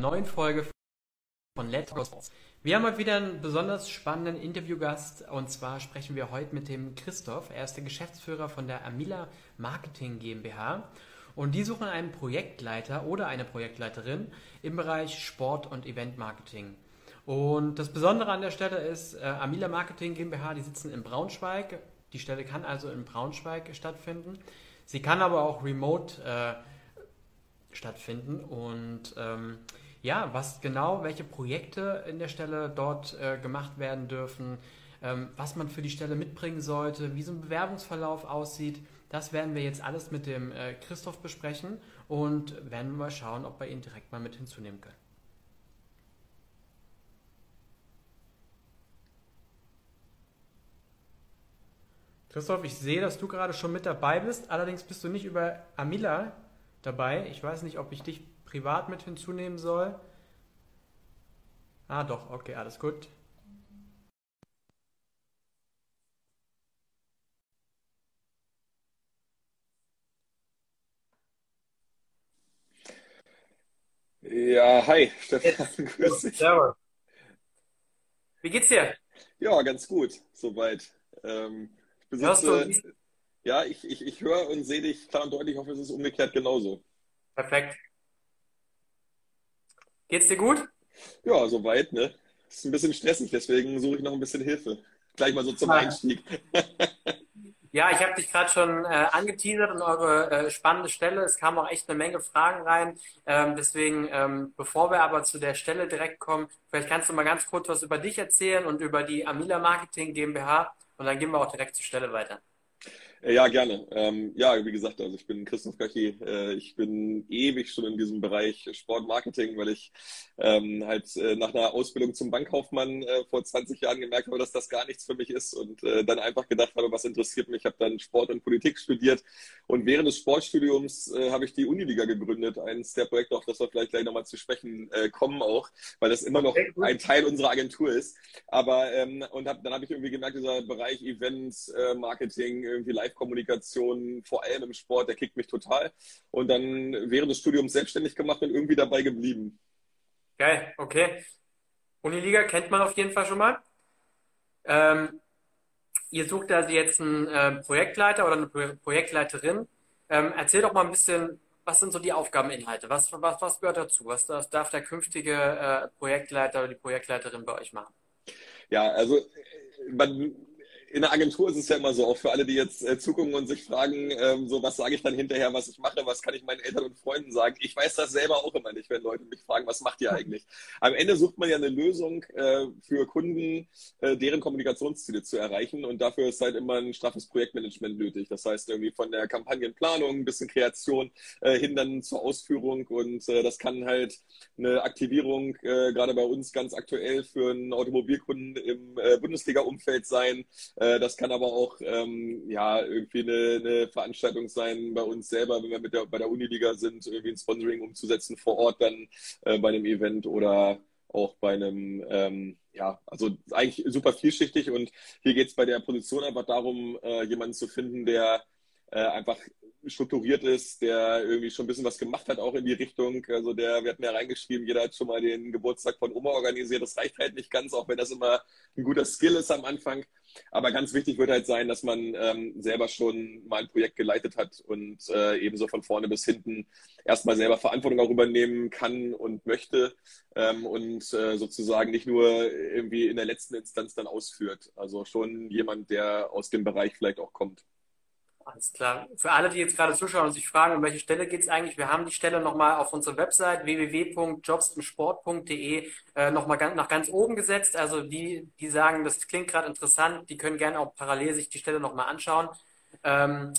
neuen Folge von Let's Go Sports. Wir haben heute wieder einen besonders spannenden Interviewgast und zwar sprechen wir heute mit dem Christoph. Er ist der Geschäftsführer von der Amila Marketing GmbH und die suchen einen Projektleiter oder eine Projektleiterin im Bereich Sport und Event Marketing. Und das Besondere an der Stelle ist, äh, Amila Marketing GmbH, die sitzen in Braunschweig. Die Stelle kann also in Braunschweig stattfinden. Sie kann aber auch remote äh, stattfinden und ähm, ja, was genau, welche Projekte in der Stelle dort äh, gemacht werden dürfen, ähm, was man für die Stelle mitbringen sollte, wie so ein Bewerbungsverlauf aussieht, das werden wir jetzt alles mit dem äh, Christoph besprechen und werden mal schauen, ob wir ihn direkt mal mit hinzunehmen können. Christoph, ich sehe, dass du gerade schon mit dabei bist. Allerdings bist du nicht über Amila dabei. Ich weiß nicht, ob ich dich privat mit hinzunehmen soll. Ah, doch, okay, alles gut. Ja, hi, Stefan, grüß dich. Servus. Wie geht's dir? Ja, ganz gut, soweit. Ähm, ich Hörst du? besitze, ja, ich, ich, ich höre und sehe dich klar und deutlich. Ich hoffe, es ist umgekehrt genauso. Perfekt. Geht's dir gut? Ja, soweit, ne? Ist ein bisschen stressig, deswegen suche ich noch ein bisschen Hilfe. Gleich mal so zum Ah. Einstieg. Ja, ich habe dich gerade schon äh, angeteasert und eure äh, spannende Stelle. Es kamen auch echt eine Menge Fragen rein. Ähm, deswegen, ähm, bevor wir aber zu der Stelle direkt kommen, vielleicht kannst du mal ganz kurz was über dich erzählen und über die Amila Marketing GmbH und dann gehen wir auch direkt zur Stelle weiter. Äh, Ja, gerne. Ähm, ja, wie gesagt, also ich bin Christoph Kachi. Äh, ich bin ewig schon in diesem Bereich Sportmarketing, weil ich ähm, halt äh, nach einer Ausbildung zum Bankkaufmann äh, vor 20 Jahren gemerkt habe, dass das gar nichts für mich ist und äh, dann einfach gedacht habe, was interessiert mich. Ich habe dann Sport und Politik studiert und während des Sportstudiums äh, habe ich die Uniliga gegründet. Eines der Projekte, auf das wir vielleicht gleich nochmal zu sprechen kommen auch, weil das immer noch ein Teil unserer Agentur ist. Aber ähm, und hab, dann habe ich irgendwie gemerkt, dieser Bereich Events, Marketing, irgendwie Live-Kommunikation, vor allem im Sport, der kickt mich total. Und dann während des Studiums selbstständig gemacht und irgendwie dabei geblieben. Geil, okay. Uniliga kennt man auf jeden Fall schon mal. Ähm, ihr sucht also jetzt einen äh, Projektleiter oder eine Pro Projektleiterin. Ähm, erzähl doch mal ein bisschen, was sind so die Aufgabeninhalte? Was, was, was gehört dazu? Was darf, darf der künftige äh, Projektleiter oder die Projektleiterin bei euch machen? Ja, also man, in der Agentur ist es ja immer so, auch für alle, die jetzt äh, zugucken und sich fragen, ähm, so was sage ich dann hinterher, was ich mache, was kann ich meinen Eltern und Freunden sagen. Ich weiß das selber auch immer nicht, wenn Leute mich fragen, was macht ihr eigentlich? Am Ende sucht man ja eine Lösung äh, für Kunden, äh, deren Kommunikationsziele zu erreichen und dafür ist halt immer ein straffes Projektmanagement nötig. Das heißt irgendwie von der Kampagnenplanung bis in Kreation äh, hin dann zur Ausführung und äh, das kann halt eine Aktivierung äh, gerade bei uns ganz aktuell für einen Automobilkunden im Bundesliga-Umfeld sein. Äh, das kann aber auch ähm, ja irgendwie eine, eine Veranstaltung sein bei uns selber, wenn wir mit der, bei der Uniliga sind, irgendwie ein Sponsoring umzusetzen vor Ort dann äh, bei einem Event oder auch bei einem, ähm, ja, also eigentlich super vielschichtig und hier geht es bei der Position einfach darum, äh, jemanden zu finden, der äh, einfach strukturiert ist, der irgendwie schon ein bisschen was gemacht hat, auch in die Richtung. Also der, wir hatten ja reingeschrieben, jeder hat schon mal den Geburtstag von Oma organisiert. Das reicht halt nicht ganz, auch wenn das immer ein guter Skill ist am Anfang. Aber ganz wichtig wird halt sein, dass man ähm, selber schon mal ein Projekt geleitet hat und äh, ebenso von vorne bis hinten erstmal selber Verantwortung auch übernehmen kann und möchte ähm, und äh, sozusagen nicht nur irgendwie in der letzten Instanz dann ausführt. Also schon jemand, der aus dem Bereich vielleicht auch kommt. Alles klar. Für alle, die jetzt gerade zuschauen und sich fragen, um welche Stelle geht es eigentlich, wir haben die Stelle nochmal auf unserer Website www.jobsimsport.de äh, nochmal ganz, nach ganz oben gesetzt. Also die, die sagen, das klingt gerade interessant, die können gerne auch parallel sich die Stelle nochmal anschauen. Ähm,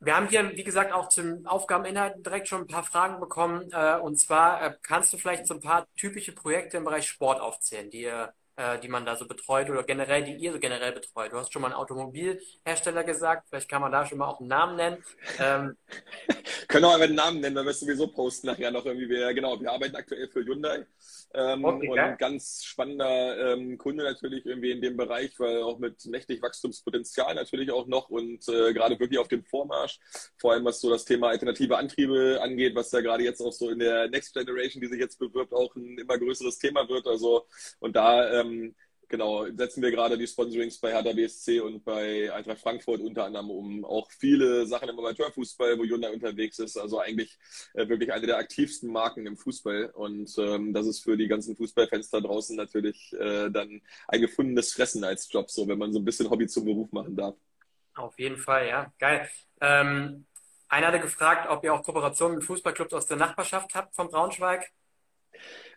wir haben hier, wie gesagt, auch zum Aufgabeninhalt direkt schon ein paar Fragen bekommen. Äh, und zwar äh, kannst du vielleicht so ein paar typische Projekte im Bereich Sport aufzählen, die ihr, äh, die man da so betreut oder generell, die ihr so generell betreut? Du hast schon mal einen Automobilhersteller gesagt, vielleicht kann man da schon mal auch einen Namen nennen. Ähm, Können wir aber einen Namen nennen, weil wir es sowieso posten nachher noch irgendwie. Wir, genau, wir arbeiten aktuell für Hyundai. Ähm, okay, und ein ganz spannender ähm, Kunde natürlich irgendwie in dem Bereich, weil auch mit mächtig Wachstumspotenzial natürlich auch noch und äh, gerade wirklich auf dem Vormarsch, vor allem was so das Thema alternative Antriebe angeht, was ja gerade jetzt auch so in der Next Generation, die sich jetzt bewirbt, auch ein immer größeres Thema wird. Also und da ähm, genau, setzen wir gerade die Sponsorings bei Hertha BSC und bei Eintracht Frankfurt unter anderem um. Auch viele Sachen im Amateurfußball, wo Hyundai unterwegs ist. Also eigentlich äh, wirklich eine der aktivsten Marken im Fußball. Und ähm, das ist für die ganzen Fußballfans da draußen natürlich äh, dann ein gefundenes Fressen als Job, so wenn man so ein bisschen Hobby zum Beruf machen darf. Auf jeden Fall, ja. Geil. Ähm, einer hatte gefragt, ob ihr auch Kooperationen mit Fußballclubs aus der Nachbarschaft habt von Braunschweig.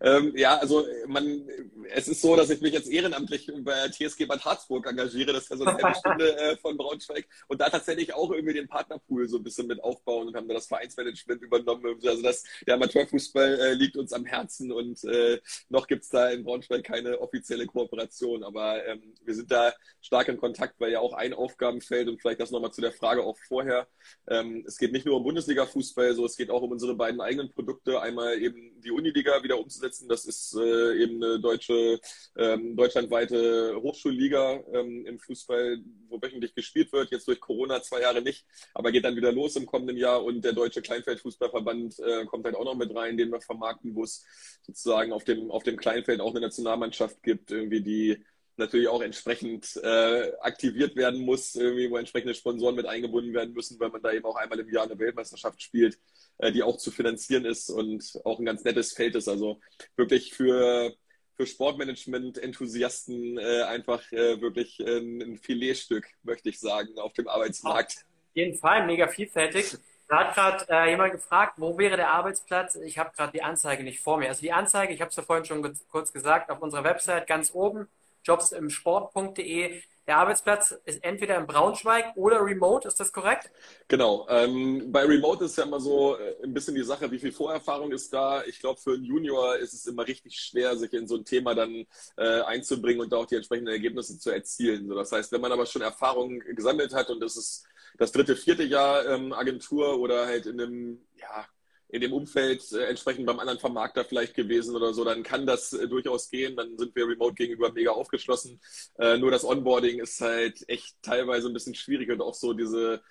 Ähm, ja, also man, es ist so, dass ich mich jetzt ehrenamtlich bei TSG Bad Harzburg engagiere. Das ist ja so eine halbe Stunde äh, von Braunschweig. Und da tatsächlich auch irgendwie den Partnerpool so ein bisschen mit aufbauen und haben da das Vereinsmanagement übernommen. Also das, der Amateurfußball äh, liegt uns am Herzen und äh, noch gibt's da in Braunschweig keine offizielle Kooperation. Aber ähm, wir sind da stark in Kontakt, weil ja auch ein Aufgabenfeld und vielleicht das nochmal zu der Frage auch vorher. Ähm, es geht nicht nur um Bundesliga-Fußball, so es geht auch um unsere beiden eigenen Produkte. Einmal eben die Uniliga wieder umzusetzen. Das ist äh, eben eine deutsche, ähm, deutschlandweite Hochschulliga ähm, im Fußball, wo wöchentlich gespielt wird. Jetzt durch Corona zwei Jahre nicht, aber geht dann wieder los im kommenden Jahr. Und der Deutsche Kleinfeldfußballverband äh, kommt halt auch noch mit rein, den wir vermarkten, wo es sozusagen auf dem, auf dem Kleinfeld auch eine Nationalmannschaft gibt, irgendwie die natürlich auch entsprechend äh, aktiviert werden muss, irgendwie, wo entsprechende Sponsoren mit eingebunden werden müssen, weil man da eben auch einmal im Jahr eine Weltmeisterschaft spielt, äh, die auch zu finanzieren ist und auch ein ganz nettes Feld ist. Also wirklich für, für Sportmanagement-Enthusiasten äh, einfach äh, wirklich ein, ein Filetstück, möchte ich sagen, auf dem Arbeitsmarkt. Auf jeden Fall, mega vielfältig. Da hat gerade äh, jemand gefragt, wo wäre der Arbeitsplatz? Ich habe gerade die Anzeige nicht vor mir. Also die Anzeige, ich habe es ja vorhin schon kurz gesagt, auf unserer Website ganz oben jobsimsport.de. Der Arbeitsplatz ist entweder in Braunschweig oder remote, ist das korrekt? Genau. Ähm, bei Remote ist ja immer so äh, ein bisschen die Sache, wie viel Vorerfahrung ist da. Ich glaube, für einen Junior ist es immer richtig schwer, sich in so ein Thema dann äh, einzubringen und da auch die entsprechenden Ergebnisse zu erzielen. So, das heißt, wenn man aber schon Erfahrung gesammelt hat und das ist das dritte, vierte Jahr ähm, Agentur oder halt in einem ja, in dem Umfeld äh, entsprechend beim anderen Vermarkter vielleicht gewesen oder so, dann kann das äh, durchaus gehen. Dann sind wir remote gegenüber mega aufgeschlossen. Äh, nur das Onboarding ist halt echt teilweise ein bisschen schwierig und auch so diese,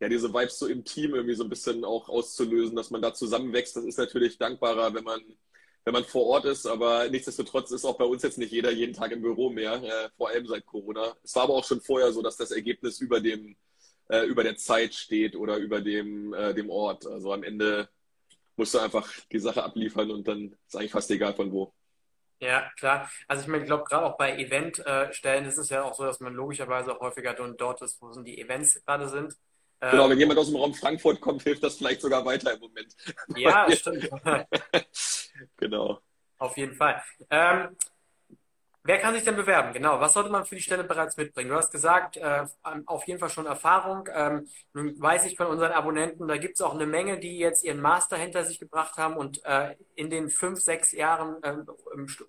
ja, diese Vibes so im Team irgendwie so ein bisschen auch auszulösen, dass man da zusammenwächst. Das ist natürlich dankbarer, wenn man wenn man vor Ort ist, aber nichtsdestotrotz ist auch bei uns jetzt nicht jeder jeden Tag im Büro mehr, äh, vor allem seit Corona. Es war aber auch schon vorher so, dass das Ergebnis über dem äh, über der Zeit steht oder über dem, äh, dem Ort. Also am Ende musst du einfach die Sache abliefern und dann ist eigentlich fast egal von wo. Ja, klar. Also ich meine, ich glaube, gerade auch bei Eventstellen ist es ja auch so, dass man logischerweise häufiger dort ist, wo die Events gerade sind. Genau, ähm, wenn jemand aus dem Raum Frankfurt kommt, hilft das vielleicht sogar weiter im Moment. Ja, stimmt. genau. Auf jeden Fall. Ähm, Wer kann sich denn bewerben? Genau. Was sollte man für die Stelle bereits mitbringen? Du hast gesagt, äh, auf jeden Fall schon Erfahrung. Ähm, nun weiß ich von unseren Abonnenten, da gibt es auch eine Menge, die jetzt ihren Master hinter sich gebracht haben und äh, in den fünf, sechs Jahren äh,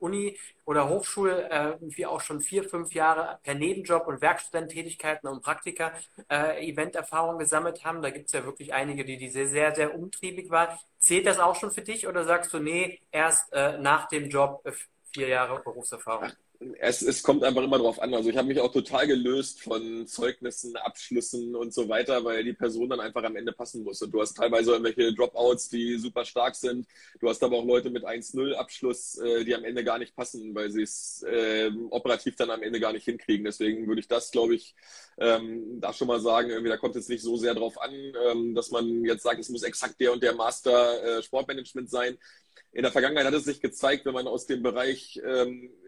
Uni oder Hochschul, äh, wie auch schon vier, fünf Jahre per Nebenjob und Werkstudententätigkeiten und Praktika äh, Eventerfahrung gesammelt haben. Da gibt es ja wirklich einige, die, die sehr, sehr, sehr umtriebig waren. Zählt das auch schon für dich oder sagst du, nee, erst äh, nach dem Job äh, vier Jahre Berufserfahrung? Es, es kommt einfach immer drauf an. Also ich habe mich auch total gelöst von Zeugnissen, Abschlüssen und so weiter, weil die Person dann einfach am Ende passen muss. Und du hast teilweise irgendwelche Dropouts, die super stark sind. Du hast aber auch Leute mit 1-0 Abschluss, äh, die am Ende gar nicht passen, weil sie es äh, operativ dann am Ende gar nicht hinkriegen. Deswegen würde ich das, glaube ich, ähm, da schon mal sagen, irgendwie, da kommt es nicht so sehr drauf an, ähm, dass man jetzt sagt, es muss exakt der und der Master äh, Sportmanagement sein. In der Vergangenheit hat es sich gezeigt, wenn man aus dem Bereich ähm, äh,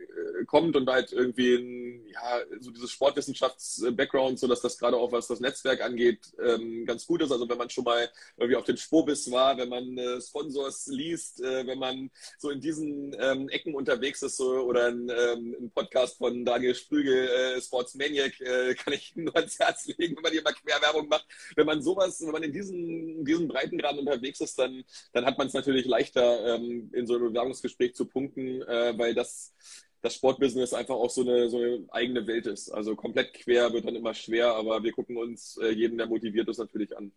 kommt und halt irgendwie ein, ja, so dieses Sportwissenschafts-Background, so dass das gerade auch was das Netzwerk angeht, ähm, ganz gut ist. Also wenn man schon mal irgendwie auf dem Spobis war, wenn man äh, Sponsors liest, äh, wenn man so in diesen ähm, Ecken unterwegs ist so, oder ein, ähm, ein Podcast von Daniel Sprügel, äh, Sportsmaniac, äh, kann ich nur ans Herz legen, wenn man hier mal Querwerbung macht. Wenn man sowas, wenn man in diesen, in diesen Breitengraden unterwegs ist, dann, dann hat man es natürlich leichter, ähm, in so einem Bewerbungsgespräch zu punkten, äh, weil das das Sportbusiness einfach auch so eine, so eine eigene Welt ist. Also komplett quer wird dann immer schwer, aber wir gucken uns äh, jeden, der motiviert ist, natürlich an.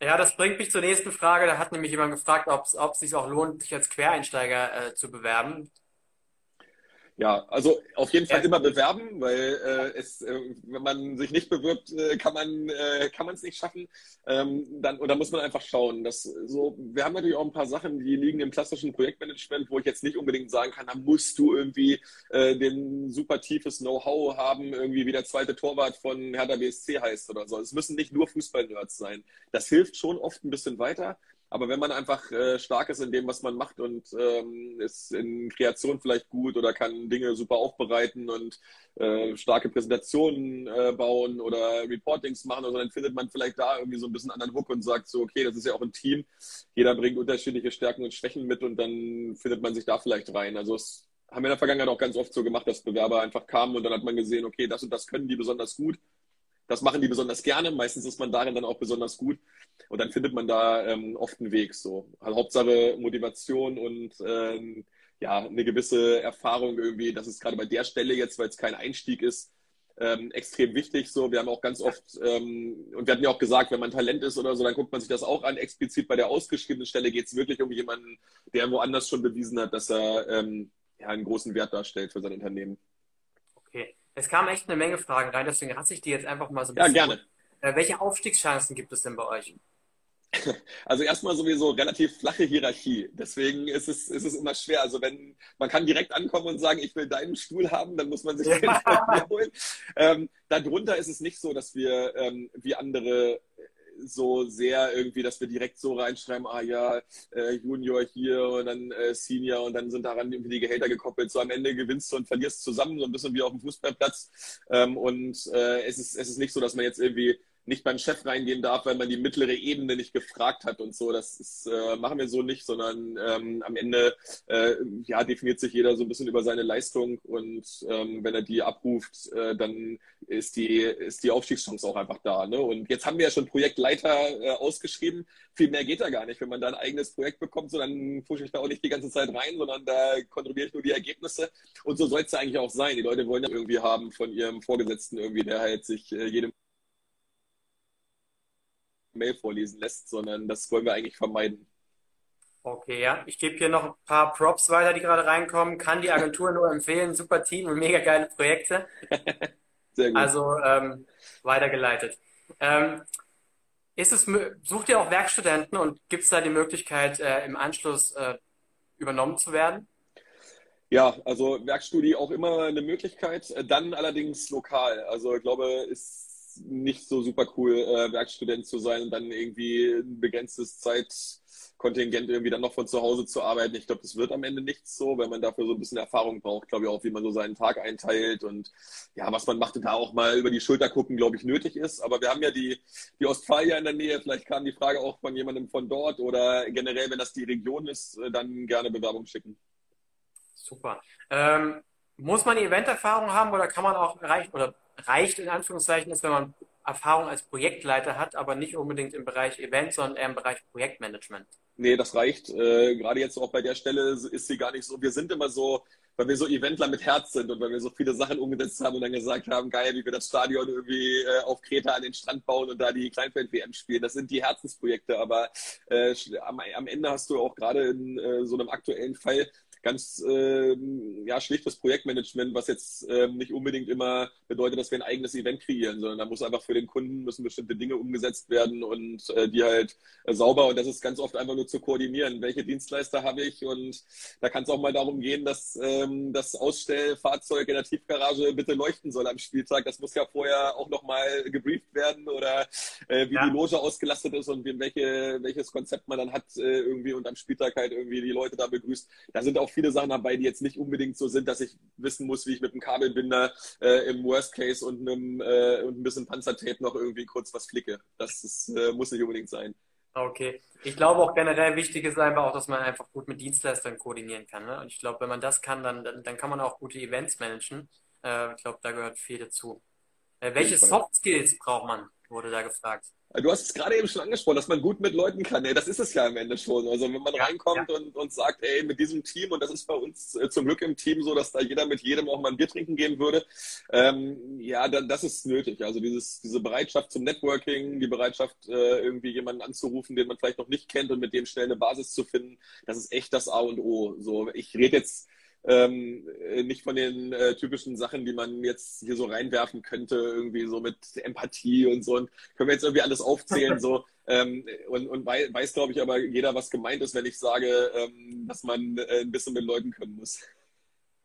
Ja, das bringt mich zur nächsten Frage. Da hat nämlich jemand gefragt, ob es sich auch lohnt, sich als Quereinsteiger äh, zu bewerben. Ja, also auf jeden Fall immer bewerben, weil äh, es, äh, wenn man sich nicht bewirbt, äh, kann man äh, kann man es nicht schaffen. Ähm, dann oder muss man einfach schauen. Dass so, wir haben natürlich auch ein paar Sachen, die liegen im klassischen Projektmanagement, wo ich jetzt nicht unbedingt sagen kann, da musst du irgendwie äh, den super tiefes Know-how haben, irgendwie wie der zweite Torwart von Hertha BSC heißt oder so. Es müssen nicht nur Fußball-Nerds sein. Das hilft schon oft ein bisschen weiter. Aber wenn man einfach äh, stark ist in dem, was man macht und ähm, ist in Kreation vielleicht gut oder kann Dinge super aufbereiten und äh, starke Präsentationen äh, bauen oder Reportings machen, also dann findet man vielleicht da irgendwie so ein bisschen anderen Hook und sagt so, okay, das ist ja auch ein Team. Jeder bringt unterschiedliche Stärken und Schwächen mit und dann findet man sich da vielleicht rein. Also es haben wir in der Vergangenheit auch ganz oft so gemacht, dass Bewerber einfach kamen und dann hat man gesehen, okay, das und das können die besonders gut das machen die besonders gerne. Meistens ist man darin dann auch besonders gut. Und dann findet man da ähm, oft einen Weg. So. Also Hauptsache Motivation und ähm, ja, eine gewisse Erfahrung irgendwie. Das ist gerade bei der Stelle jetzt, weil es kein Einstieg ist, ähm, extrem wichtig. So, wir haben auch ganz oft, ähm, und wir hatten ja auch gesagt, wenn man Talent ist oder so, dann guckt man sich das auch an. Explizit bei der ausgeschriebenen Stelle geht es wirklich um jemanden, der woanders schon bewiesen hat, dass er ähm, ja, einen großen Wert darstellt für sein Unternehmen. Es kamen echt eine Menge Fragen rein, deswegen ratze ich die jetzt einfach mal so ein bisschen. Ja, gerne. Äh, welche Aufstiegschancen gibt es denn bei euch? Also erstmal sowieso relativ flache Hierarchie. Deswegen ist es, ist es immer schwer. Also wenn man kann direkt ankommen und sagen, ich will deinen Stuhl haben, dann muss man sich den holen. Ähm, darunter ist es nicht so, dass wir ähm, wie andere so sehr irgendwie, dass wir direkt so reinschreiben, ah ja, äh, Junior hier und dann äh, Senior und dann sind daran irgendwie die Gehälter gekoppelt. So am Ende gewinnst du und verlierst zusammen, so ein bisschen wie auf dem Fußballplatz. Ähm, und äh, es, ist, es ist nicht so, dass man jetzt irgendwie nicht beim Chef reingehen darf, weil man die mittlere Ebene nicht gefragt hat und so. Das ist, äh, machen wir so nicht, sondern ähm, am Ende äh, ja, definiert sich jeder so ein bisschen über seine Leistung und ähm, wenn er die abruft, äh, dann ist die, ist die Aufstiegschance auch einfach da. Ne? Und jetzt haben wir ja schon Projektleiter äh, ausgeschrieben. Viel mehr geht da gar nicht. Wenn man da ein eigenes Projekt bekommt, so dann pushe ich da auch nicht die ganze Zeit rein, sondern da kontrolliere ich nur die Ergebnisse. Und so soll es ja eigentlich auch sein. Die Leute wollen ja irgendwie haben von ihrem Vorgesetzten irgendwie, der halt sich äh, jedem Mail vorlesen lässt, sondern das wollen wir eigentlich vermeiden. Okay, ja. Ich gebe hier noch ein paar Props weiter, die gerade reinkommen. Kann die Agentur nur empfehlen. Super Team und mega geile Projekte. Sehr gut. Also ähm, weitergeleitet. Ähm, ist es, sucht ihr auch Werkstudenten und gibt es da die Möglichkeit, äh, im Anschluss äh, übernommen zu werden? Ja, also Werkstudie auch immer eine Möglichkeit, äh, dann allerdings lokal. Also ich glaube, ist nicht so super cool, äh, Werkstudent zu sein und dann irgendwie ein begrenztes Zeitkontingent irgendwie dann noch von zu Hause zu arbeiten. Ich glaube, das wird am Ende nichts so, wenn man dafür so ein bisschen Erfahrung braucht, glaube ich auch, wie man so seinen Tag einteilt und ja, was man macht und da auch mal über die Schulter gucken, glaube ich, nötig ist. Aber wir haben ja die, die Ostfalia in der Nähe, vielleicht kam die Frage auch von jemandem von dort oder generell, wenn das die Region ist, äh, dann gerne Bewerbung schicken. Super. Ähm, muss man Eventerfahrung haben oder kann man auch erreichen oder reicht in Anführungszeichen ist, wenn man Erfahrung als Projektleiter hat, aber nicht unbedingt im Bereich Event, sondern eher im Bereich Projektmanagement. Nee, das reicht. Äh, gerade jetzt auch bei der Stelle ist sie gar nicht so. Wir sind immer so, weil wir so Eventler mit Herz sind und weil wir so viele Sachen umgesetzt haben und dann gesagt haben, geil, wie wir das Stadion irgendwie äh, auf Kreta an den Strand bauen und da die Kleinfeld-WM spielen. Das sind die Herzensprojekte, aber äh, am, am, Ende hast du auch gerade in äh, so einem aktuellen Fall ganz äh, ja, schlichtes Projektmanagement, was jetzt äh, nicht unbedingt immer bedeutet, dass wir ein eigenes Event kreieren, sondern da muss einfach für den Kunden müssen bestimmte Dinge umgesetzt werden und äh, die halt äh, sauber und das ist ganz oft einfach nur zu koordinieren. Welche Dienstleister habe ich? Und da kann es auch mal darum gehen, dass ähm, das Ausstellfahrzeug in der Tiefgarage bitte leuchten soll am Spieltag. Das muss ja vorher auch nochmal gebrieft werden oder äh, wie ja. die Loge ausgelastet ist und welche, welches Konzept man dann hat äh, irgendwie und am Spieltag halt irgendwie die Leute da begrüßt. Da sind auch viele Sachen dabei, die jetzt nicht unbedingt so sind, dass ich wissen muss, wie ich mit einem Kabelbinder äh, im Worst Case und, einem, äh, und ein bisschen Panzertape noch irgendwie kurz was flicke. Das ist, äh, muss nicht unbedingt sein. Okay. Ich glaube auch generell wichtig ist einfach auch, dass man einfach gut mit Dienstleistern koordinieren kann. Ne? Und ich glaube, wenn man das kann, dann, dann, dann kann man auch gute Events managen. Äh, ich glaube, da gehört viel dazu. Äh, welche Soft Skills braucht man? wurde da gefragt. Du hast es gerade eben schon angesprochen, dass man gut mit Leuten kann. Ey, das ist es ja am Ende schon. Also wenn man ja, reinkommt ja. Und, und sagt, ey, mit diesem Team, und das ist bei uns äh, zum Glück im Team so, dass da jeder mit jedem auch mal ein Bier trinken gehen würde, ähm, ja, dann, das ist nötig. Also dieses, diese Bereitschaft zum Networking, die Bereitschaft, äh, irgendwie jemanden anzurufen, den man vielleicht noch nicht kennt und mit dem schnell eine Basis zu finden, das ist echt das A und O. So, ich rede jetzt ähm, äh, nicht von den äh, typischen Sachen, die man jetzt hier so reinwerfen könnte, irgendwie so mit Empathie und so. Und können wir jetzt irgendwie alles aufzählen, so. Ähm, und und weiß, weiß glaube ich, aber jeder, was gemeint ist, wenn ich sage, ähm, dass man äh, ein bisschen mit Leuten können muss.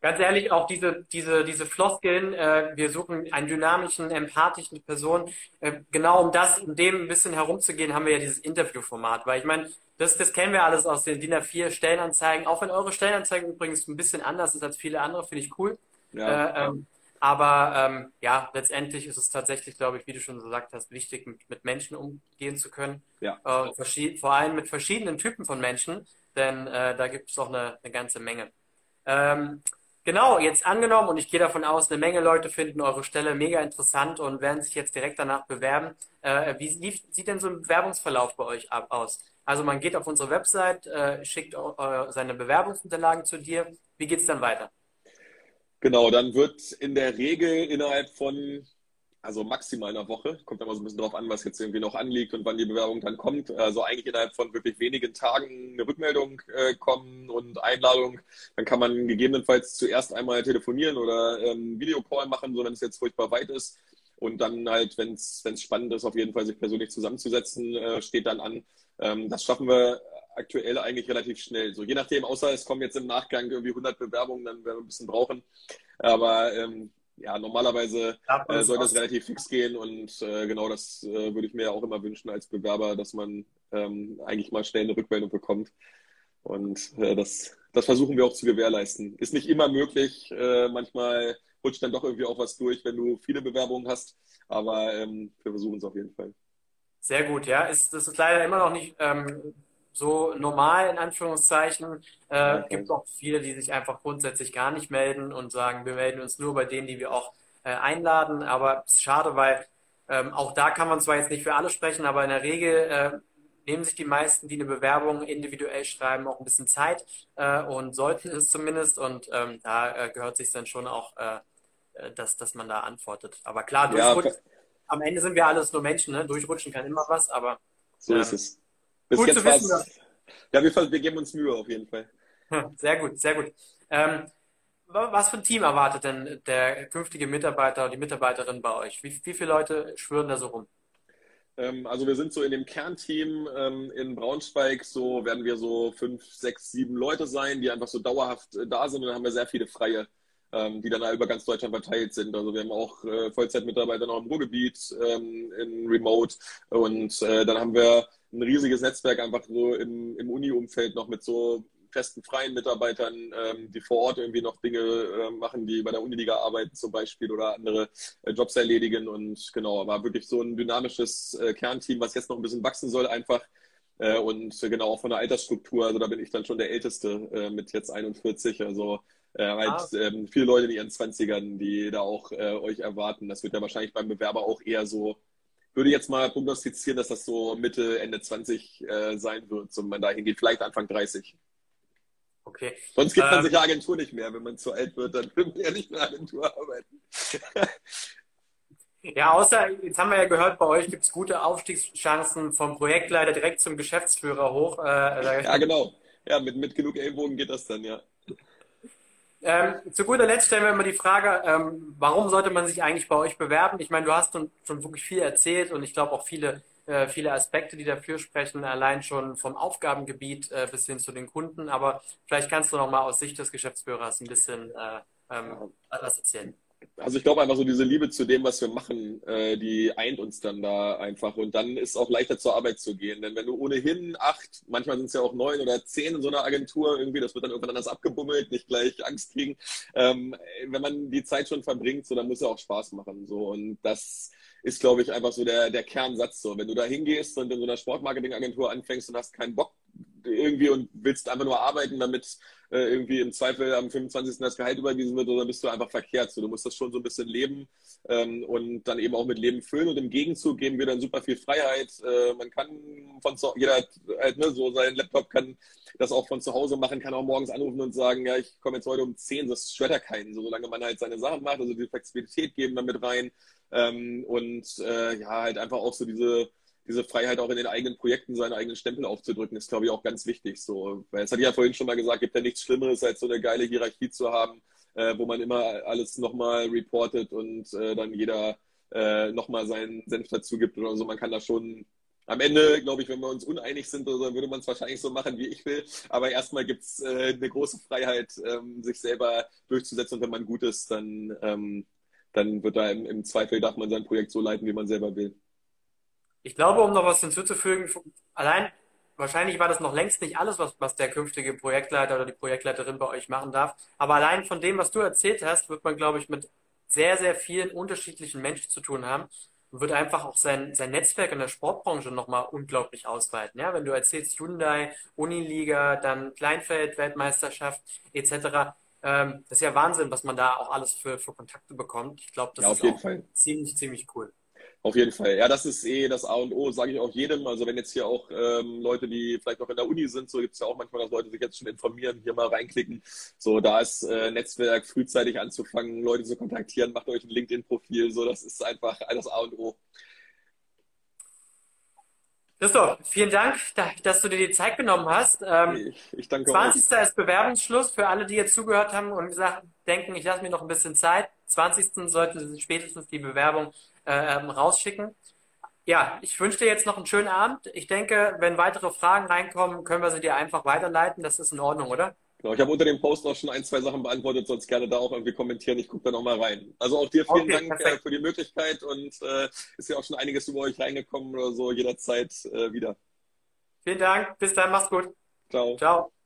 Ganz ehrlich, auch diese, diese, diese Floskeln, äh, wir suchen einen dynamischen, empathischen Person. Äh, genau um das, um dem ein bisschen herumzugehen, haben wir ja dieses Interviewformat. Weil ich meine, das, das kennen wir alles aus den DIN A4 Stellenanzeigen. Auch wenn eure Stellenanzeigen übrigens ein bisschen anders ist als viele andere, finde ich cool. Ja. Äh, ähm, aber ähm, ja, letztendlich ist es tatsächlich, glaube ich, wie du schon gesagt hast, wichtig, mit, mit Menschen umgehen zu können. Ja. Äh, vor allem mit verschiedenen Typen von Menschen, denn äh, da gibt es auch eine, eine ganze Menge. Ähm, Genau, jetzt angenommen und ich gehe davon aus, eine Menge Leute finden eure Stelle mega interessant und werden sich jetzt direkt danach bewerben. Äh, wie, wie, sieht denn so ein Bewerbungsverlauf bei euch ab, aus? Also man geht auf unsere Website, äh, schickt äh, seine Bewerbungsunterlagen zu dir. Wie geht es dann weiter? Genau, dann wird in der Regel innerhalb von also maximal einer Woche. Kommt immer so ein bisschen darauf an, was jetzt irgendwie noch anliegt und wann die Bewerbung dann kommt. Also eigentlich innerhalb von wirklich wenigen Tagen eine Rückmeldung äh, kommen und Einladung. Dann kann man gegebenenfalls zuerst einmal telefonieren oder ähm, Videocall machen, so wenn es jetzt furchtbar weit ist. Und dann halt, wenn es spannend ist, auf jeden Fall sich persönlich zusammenzusetzen, äh, steht dann an. Ähm, das schaffen wir aktuell eigentlich relativ schnell. So je nachdem, außer es kommen jetzt im Nachgang irgendwie 100 Bewerbungen, dann werden wir ein bisschen brauchen. Aber ähm, ja, normalerweise äh, soll das relativ fix gehen und äh, genau das äh, würde ich mir auch immer wünschen als Bewerber, dass man ähm, eigentlich mal schnell eine Rückmeldung bekommt. Und äh, das, das versuchen wir auch zu gewährleisten. Ist nicht immer möglich. Äh, manchmal rutscht dann doch irgendwie auch was durch, wenn du viele Bewerbungen hast. Aber ähm, wir versuchen es auf jeden Fall. Sehr gut, ja. Ist, das ist leider immer noch nicht ähm, so normal in Anführungszeichen. Äh, okay. gibt auch viele, die sich einfach grundsätzlich gar nicht melden und sagen, wir melden uns nur bei denen, die wir auch äh, einladen. Aber es ist schade, weil ähm, auch da kann man zwar jetzt nicht für alle sprechen, aber in der Regel äh, nehmen sich die meisten, die eine Bewerbung individuell schreiben, auch ein bisschen Zeit äh, und sollten es zumindest. Und ähm, da äh, gehört sich dann schon auch, äh, äh dass, dass man da antwortet. Aber klar, durchrutschen, ja, am Ende sind wir alles nur Menschen, ne? durchrutschen kann immer was, aber so ist ähm, es. Bis gut jetzt zu wissen. Ja, wir, wir, geben uns Mühe auf jeden Fall. Sehr gut, sehr gut. Ähm, was für ein Team erwartet denn der künftige Mitarbeiter oder die Mitarbeiterin bei euch? Wie, wie viele Leute schwören da so rum? Ähm, also wir sind so in dem Kernteam ähm, in Braunschweig, so werden wir so fünf, sechs, sieben Leute sein, die einfach so dauerhaft äh, da sind und dann haben wir sehr viele freie, ähm, die dann über ganz Deutschland verteilt sind. Also wir haben auch äh, Vollzeitmitarbeiter noch im Ruhrgebiet, in Remote und äh, dann haben wir ein riesiges Netzwerk einfach so im, im Uni-Umfeld noch mit so festen freien Mitarbeitern, ähm, die vor Ort irgendwie noch Dinge äh, machen, die bei der Uniliga arbeiten zum Beispiel oder andere äh, Jobs erledigen. Und genau, war wirklich so ein dynamisches äh, Kernteam, was jetzt noch ein bisschen wachsen soll einfach. Äh, und genau auch von der Altersstruktur, also da bin ich dann schon der Älteste äh, mit jetzt 41. Also äh, halt ah. ähm, viele Leute in ihren 20ern, die da auch euch erwarten. Das wird ja wahrscheinlich beim Bewerber auch eher so würde jetzt mal prognostizieren, dass das so Mitte, Ende 20 äh, sein wird, so man dahin geht, vielleicht Anfang 30. Okay. Sonst gibt man ähm, sich ja Agentur nicht mehr. Wenn man zu alt wird, dann will man ja nicht mehr Agentur arbeiten. Ja, außer, jetzt haben wir ja gehört, bei euch gibt es gute Aufstiegschancen vom Projektleiter direkt zum Geschäftsführer hoch. Äh, ja, genau. Ja, mit, mit genug Ellbogen geht das dann, ja. Ähm, zu guter Letzt stellen wir immer die Frage, ähm, warum sollte man sich eigentlich bei euch bewerben? Ich meine, du hast schon, schon wirklich viel erzählt und ich glaube auch viele, äh, viele Aspekte, die dafür sprechen, allein schon vom Aufgabengebiet äh, bis hin zu den Kunden. Aber vielleicht kannst du noch mal aus Sicht des Geschäftsführers ein bisschen äh, ähm, was erzählen also ich glaube einfach so diese Liebe zu dem, was wir machen, äh, die eint uns dann da einfach. Und dann ist es auch leichter zur Arbeit zu gehen. Denn wenn du ohnehin acht, manchmal sind es ja auch neun oder zehn in so einer Agentur irgendwie, das wird dann irgendwann anders abgebummelt, nicht gleich Angst kriegen. Ähm, wenn man die Zeit schon verbringt, so, dann muss es auch Spaß machen. So. Und das ist, glaube ich, einfach so der, der Kernsatz. So. Wenn du da hingehst und in so einer Sportmarketingagentur anfängst und hast keinen Bock irgendwie und willst einfach nur arbeiten, damit äh, irgendwie im Zweifel am 25. das Gehalt überwiesen wird, oder bist du einfach verkehrt. So, du musst das schon so ein bisschen leben ähm, und dann eben auch mit Leben füllen. Und im Gegenzug geben wir dann super viel Freiheit. Äh, man kann von zu, jeder hat halt, ne, so sein Laptop kann das auch von zu Hause machen, kann auch morgens anrufen und sagen, ja, ich komme jetzt heute um 10, das stört ja keinen, so, solange man halt seine Sachen macht, also die Flexibilität geben dann mit rein ähm, und äh, ja, halt einfach auch so diese diese Freiheit auch in den eigenen Projekten seinen eigenen Stempel aufzudrücken, ist, glaube ich, auch ganz wichtig. So, weil es hatte ich ja vorhin schon mal gesagt, gibt ja nichts Schlimmeres, als so eine geile Hierarchie zu haben, äh, wo man immer alles nochmal reportet und äh, dann jeder äh, nochmal seinen Senf dazu gibt oder so. Man kann da schon am Ende, glaube ich, wenn wir uns uneinig sind, oder würde man es wahrscheinlich so machen, wie ich will. Aber erstmal gibt es äh, eine große Freiheit, ähm, sich selber durchzusetzen. Und wenn man gut ist, dann, ähm, dann wird da im, im Zweifel, darf man sein Projekt so leiten, wie man selber will. Ich glaube, um noch was hinzuzufügen, allein wahrscheinlich war das noch längst nicht alles, was, was der künftige Projektleiter oder die Projektleiterin bei euch machen darf. Aber allein von dem, was du erzählt hast, wird man, glaube ich, mit sehr, sehr vielen unterschiedlichen Menschen zu tun haben und wird einfach auch sein, sein Netzwerk in der Sportbranche nochmal unglaublich ausweiten. Ja, wenn du erzählst Hyundai, Uniliga, dann Kleinfeld-Weltmeisterschaft etc., ähm, das ist ja Wahnsinn, was man da auch alles für, für Kontakte bekommt. Ich glaube, das ja, ist auch Fall. ziemlich, ziemlich cool. Auf jeden Fall. Ja, das ist eh das A und O, sage ich auch jedem. Also wenn jetzt hier auch ähm, Leute, die vielleicht noch in der Uni sind, so gibt es ja auch manchmal, dass Leute sich jetzt schon informieren, hier mal reinklicken. So, da ist äh, Netzwerk frühzeitig anzufangen, Leute zu kontaktieren, macht euch ein LinkedIn-Profil. So, das ist einfach das A und O. Christoph, vielen Dank, dass du dir die Zeit genommen hast. Ähm, ich, danke 20. Auch. ist Bewerbungsschluss für alle, die jetzt zugehört haben und gesagt denken, ich lasse mir noch ein bisschen Zeit. 20. sollte spätestens die Bewerbung äh, ähm, rausschicken. Ja, ich wünsche dir jetzt noch einen schönen Abend. Ich denke, wenn weitere Fragen reinkommen, können wir sie dir einfach weiterleiten. Das ist in Ordnung, oder? Genau, ich habe unter dem Post auch schon ein, zwei Sachen beantwortet, sonst gerne da auch irgendwie kommentieren. Ich gucke da nochmal rein. Also auch dir vielen okay, Dank äh, für die Möglichkeit und äh, ist ja auch schon einiges über euch reingekommen oder so, jederzeit äh, wieder. Vielen Dank, bis dann, mach's gut. Ciao. Ciao.